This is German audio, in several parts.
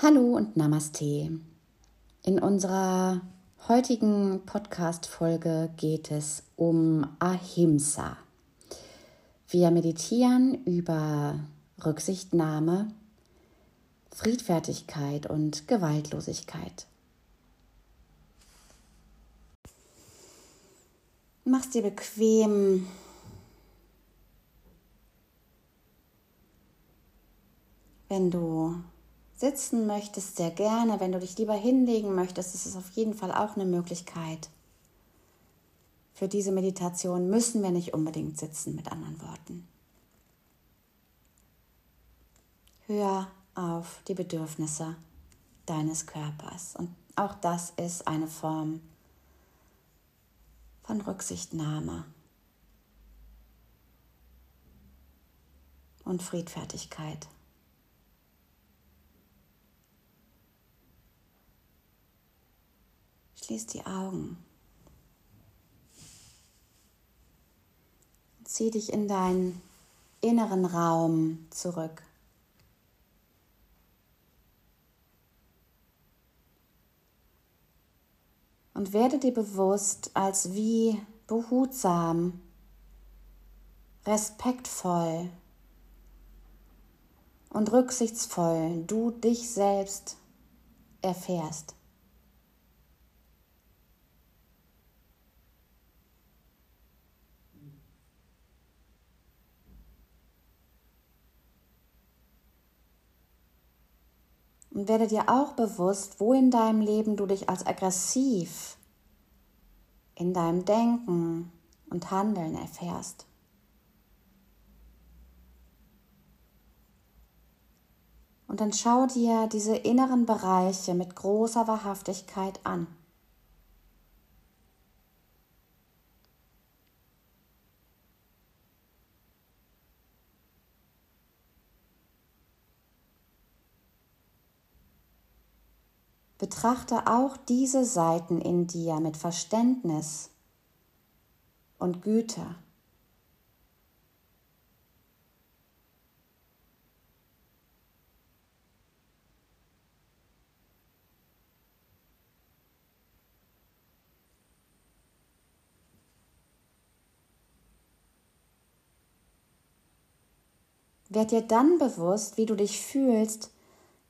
Hallo und Namaste. In unserer heutigen Podcast-Folge geht es um Ahimsa. Wir meditieren über Rücksichtnahme, Friedfertigkeit und Gewaltlosigkeit. Mach's dir bequem. Wenn du sitzen möchtest, sehr gerne. Wenn du dich lieber hinlegen möchtest, ist es auf jeden Fall auch eine Möglichkeit. Für diese Meditation müssen wir nicht unbedingt sitzen, mit anderen Worten. Hör auf die Bedürfnisse deines Körpers. Und auch das ist eine Form von Rücksichtnahme und Friedfertigkeit. Schließ die Augen. Zieh dich in deinen inneren Raum zurück. Und werde dir bewusst, als wie behutsam, respektvoll und rücksichtsvoll du dich selbst erfährst. Werde dir auch bewusst, wo in deinem Leben du dich als aggressiv in deinem Denken und Handeln erfährst. Und dann schau dir diese inneren Bereiche mit großer Wahrhaftigkeit an. Betrachte auch diese Seiten in dir mit Verständnis und Güte. Werd dir dann bewusst, wie du dich fühlst,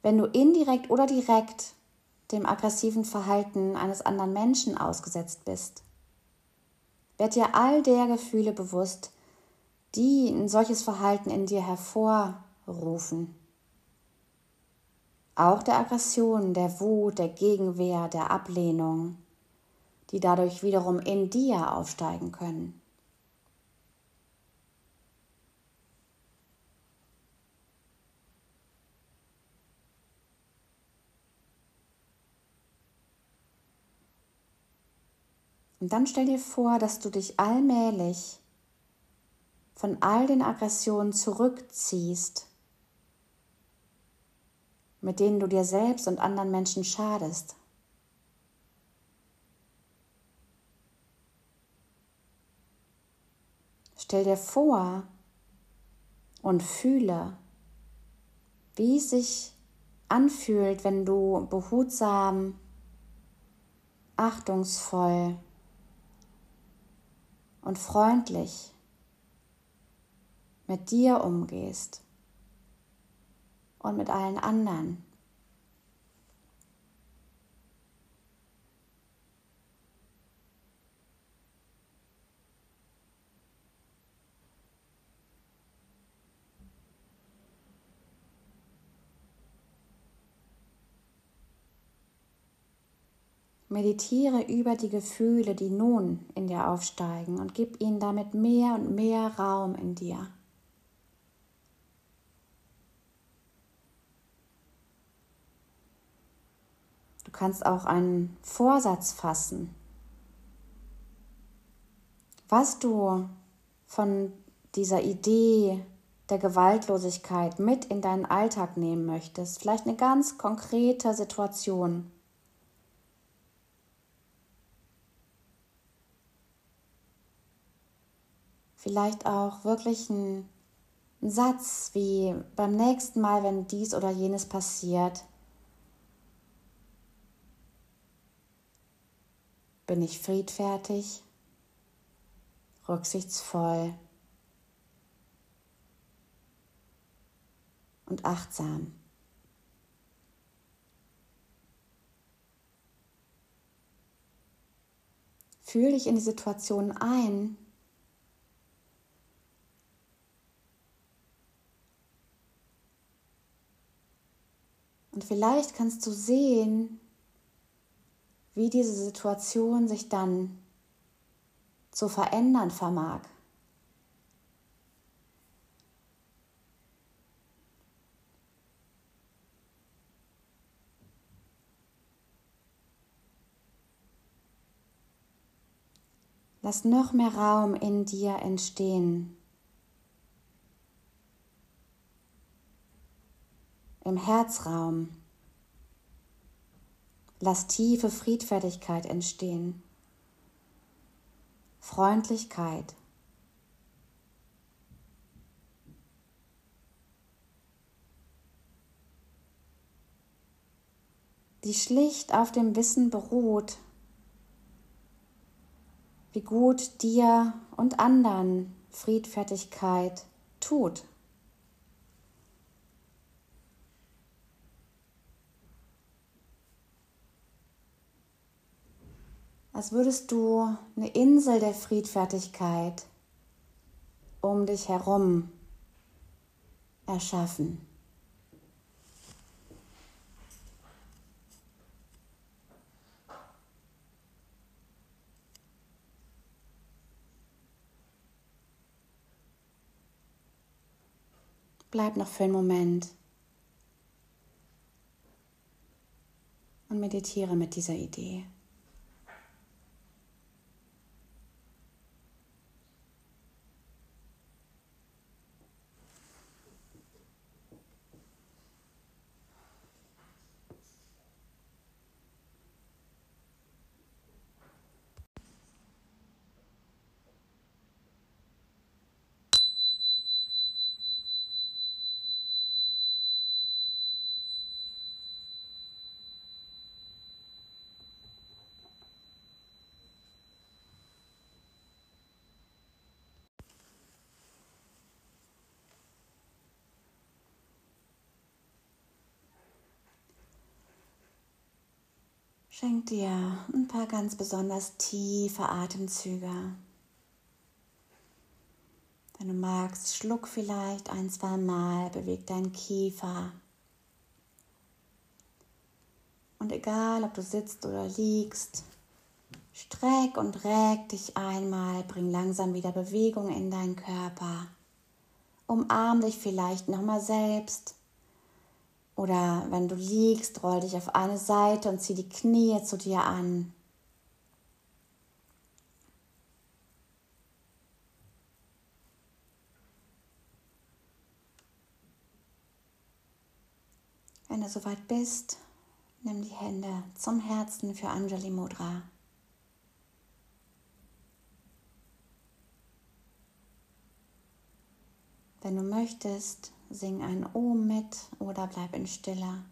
wenn du indirekt oder direkt dem aggressiven Verhalten eines anderen Menschen ausgesetzt bist. Werd dir all der Gefühle bewusst, die ein solches Verhalten in dir hervorrufen. Auch der Aggression, der Wut, der Gegenwehr, der Ablehnung, die dadurch wiederum in dir aufsteigen können. Und dann stell dir vor, dass du dich allmählich von all den Aggressionen zurückziehst, mit denen du dir selbst und anderen Menschen schadest. Stell dir vor und fühle, wie es sich anfühlt, wenn du behutsam, achtungsvoll und freundlich mit dir umgehst und mit allen anderen. Meditiere über die Gefühle, die nun in dir aufsteigen und gib ihnen damit mehr und mehr Raum in dir. Du kannst auch einen Vorsatz fassen, was du von dieser Idee der Gewaltlosigkeit mit in deinen Alltag nehmen möchtest. Vielleicht eine ganz konkrete Situation. Vielleicht auch wirklich ein, ein Satz wie beim nächsten Mal, wenn dies oder jenes passiert, bin ich friedfertig, rücksichtsvoll und achtsam. Fühl dich in die Situation ein Und vielleicht kannst du sehen, wie diese Situation sich dann zu verändern vermag. Lass noch mehr Raum in dir entstehen. Im Herzraum. Lass tiefe Friedfertigkeit entstehen. Freundlichkeit. Die schlicht auf dem Wissen beruht, wie gut dir und anderen Friedfertigkeit tut. Als würdest du eine Insel der Friedfertigkeit um dich herum erschaffen. Bleib noch für einen Moment und meditiere mit dieser Idee. Schenk dir ein paar ganz besonders tiefe Atemzüge. Wenn du magst, schluck vielleicht ein, zwei Mal, beweg deinen Kiefer. Und egal, ob du sitzt oder liegst, streck und reg dich einmal, bring langsam wieder Bewegung in deinen Körper. Umarm dich vielleicht nochmal selbst oder wenn du liegst, roll dich auf eine Seite und zieh die Knie zu dir an. Wenn du soweit bist, nimm die Hände zum Herzen für Anjali Mudra. Wenn du möchtest, sing ein Ohm mit oder bleib in Stille.